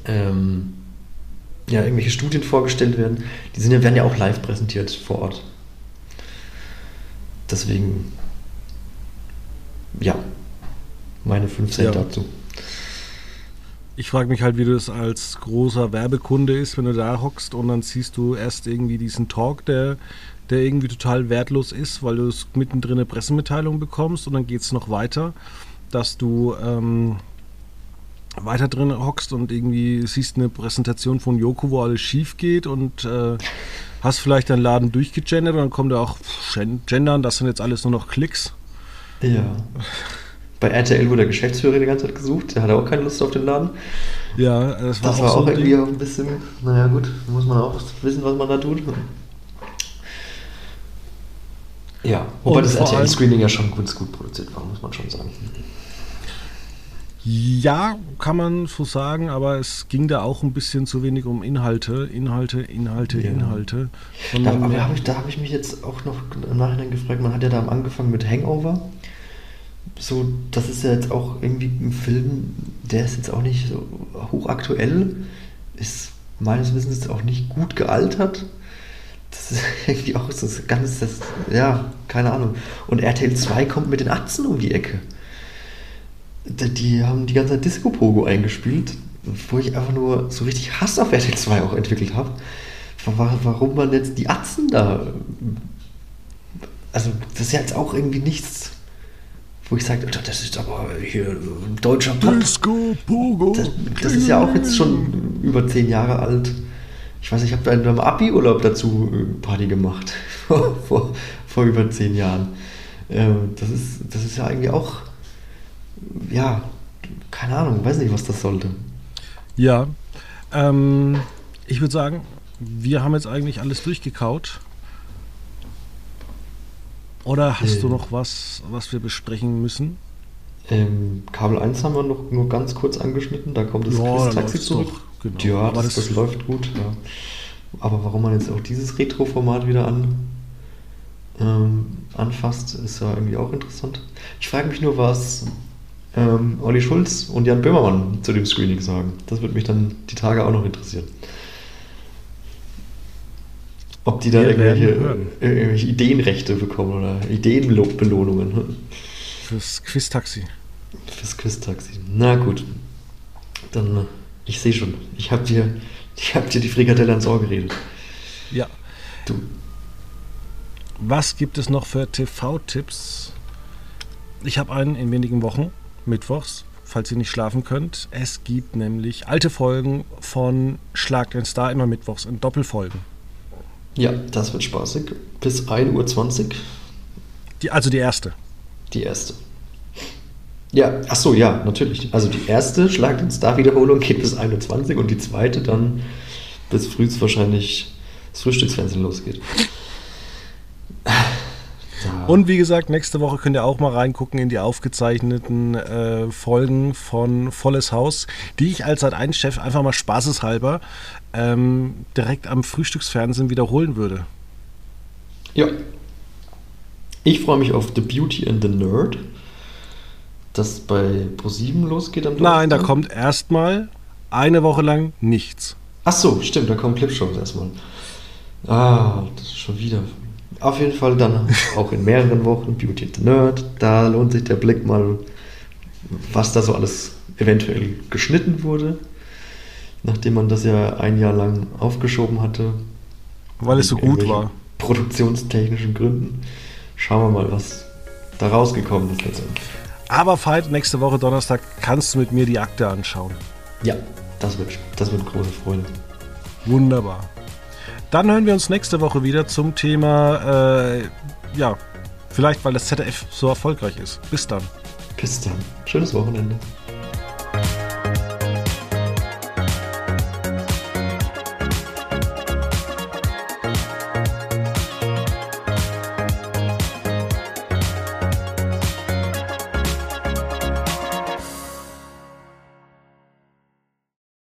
ähm, ja, irgendwelche Studien vorgestellt werden, die sind ja, werden ja auch live präsentiert vor Ort. Deswegen, ja, meine 5 Cent ja. dazu. Ich frage mich halt, wie das als großer Werbekunde ist, wenn du da hockst und dann siehst du erst irgendwie diesen Talk, der, der irgendwie total wertlos ist, weil du mittendrin eine Pressemitteilung bekommst und dann geht es noch weiter, dass du ähm, weiter drin hockst und irgendwie siehst eine Präsentation von Joko, wo alles schief geht und äh, hast vielleicht deinen Laden durchgegendert und dann kommt da auch Gendern, das sind jetzt alles nur noch Klicks. Ja. Bei RTL wurde der Geschäftsführer die ganze Zeit gesucht, der hatte auch keine Lust auf den Laden. Ja, das war das auch, war auch so irgendwie auch ein bisschen, naja gut, muss man auch wissen, was man da tut. Ja, wobei und das RTL-Screening ja schon ganz gut produziert war, muss man schon sagen. Ja, kann man so sagen, aber es ging da auch ein bisschen zu wenig um Inhalte, Inhalte, Inhalte, ja. Inhalte. Da, aber hab ich, da habe ich mich jetzt auch noch im Nachhinein gefragt, man hat ja da angefangen mit Hangover. So, das ist ja jetzt auch irgendwie ein Film, der ist jetzt auch nicht so hochaktuell, ist meines Wissens auch nicht gut gealtert. Das ist irgendwie auch so ganz, das, ja, keine Ahnung. Und RTL 2 kommt mit den Atzen um die Ecke die haben die ganze Zeit Disco Pogo eingespielt, wo ich einfach nur so richtig Hass auf RTL 2 auch entwickelt habe. Warum man jetzt die Atzen da. Also, das ist ja jetzt auch irgendwie nichts, wo ich sage, das ist aber hier ein deutscher Pop. Disco Pogo. Das, das ist ja auch jetzt schon über zehn Jahre alt. Ich weiß, ich habe beim Abi-Urlaub dazu äh, Party gemacht. vor, vor, vor über zehn Jahren. Ähm, das, ist, das ist ja eigentlich auch ja, keine Ahnung, weiß nicht, was das sollte. Ja, ähm, ich würde sagen, wir haben jetzt eigentlich alles durchgekaut. Oder hast äh, du noch was, was wir besprechen müssen? Ähm, Kabel 1 haben wir noch nur ganz kurz angeschnitten, da kommt das ja, Taxi zurück. Doch, genau. Ja, das, das, das läuft gut. Ja. Aber warum man jetzt auch dieses Retro-Format wieder an, ähm, anfasst, ist ja irgendwie auch interessant. Ich frage mich nur, was ähm, Olli Schulz und Jan Böhmermann zu dem Screening sagen. Das würde mich dann die Tage auch noch interessieren. Ob die da irgendwelche, irgendwelche, Ideenrechte bekommen oder Ideenbelohnungen. Fürs Quiz-Taxi. Fürs Quiz-Taxi. Na gut. Dann, ich sehe schon. Ich habe dir, hab dir die Frikadelle ans Ohr geredet. Ja. Du. Was gibt es noch für TV-Tipps? Ich habe einen in wenigen Wochen mittwochs, falls ihr nicht schlafen könnt. Es gibt nämlich alte Folgen von Schlag den Star immer mittwochs in Doppelfolgen. Ja, das wird spaßig. Bis 1.20 Uhr. Die, also die erste. Die erste. Ja, ach so, ja, natürlich. Also die erste Schlag den Star-Wiederholung geht bis 21 und die zweite dann bis früh wahrscheinlich das Frühstücksfernsehen losgeht. Und wie gesagt, nächste Woche könnt ihr auch mal reingucken in die aufgezeichneten äh, Folgen von Volles Haus, die ich als Sat1-Chef einfach mal spaßeshalber ähm, direkt am Frühstücksfernsehen wiederholen würde. Ja. Ich freue mich auf The Beauty and the Nerd, das bei Pro7 losgeht am Donnerstag. Nein, da kommt erstmal eine Woche lang nichts. Ach so, stimmt, da kommen Clipshows erstmal. Ah, das ist schon wieder auf jeden Fall dann auch in mehreren Wochen Beauty and the Nerd. Da lohnt sich der Blick mal, was da so alles eventuell geschnitten wurde, nachdem man das ja ein Jahr lang aufgeschoben hatte. Weil es so gut war. Produktionstechnischen Gründen. Schauen wir mal, was da rausgekommen ist letztendlich. Aber Fight, nächste Woche Donnerstag kannst du mit mir die Akte anschauen. Ja, das wird, das wird große Freude. Wunderbar. Dann hören wir uns nächste Woche wieder zum Thema, äh, ja, vielleicht weil das ZDF so erfolgreich ist. Bis dann. Bis dann. Schönes Wochenende.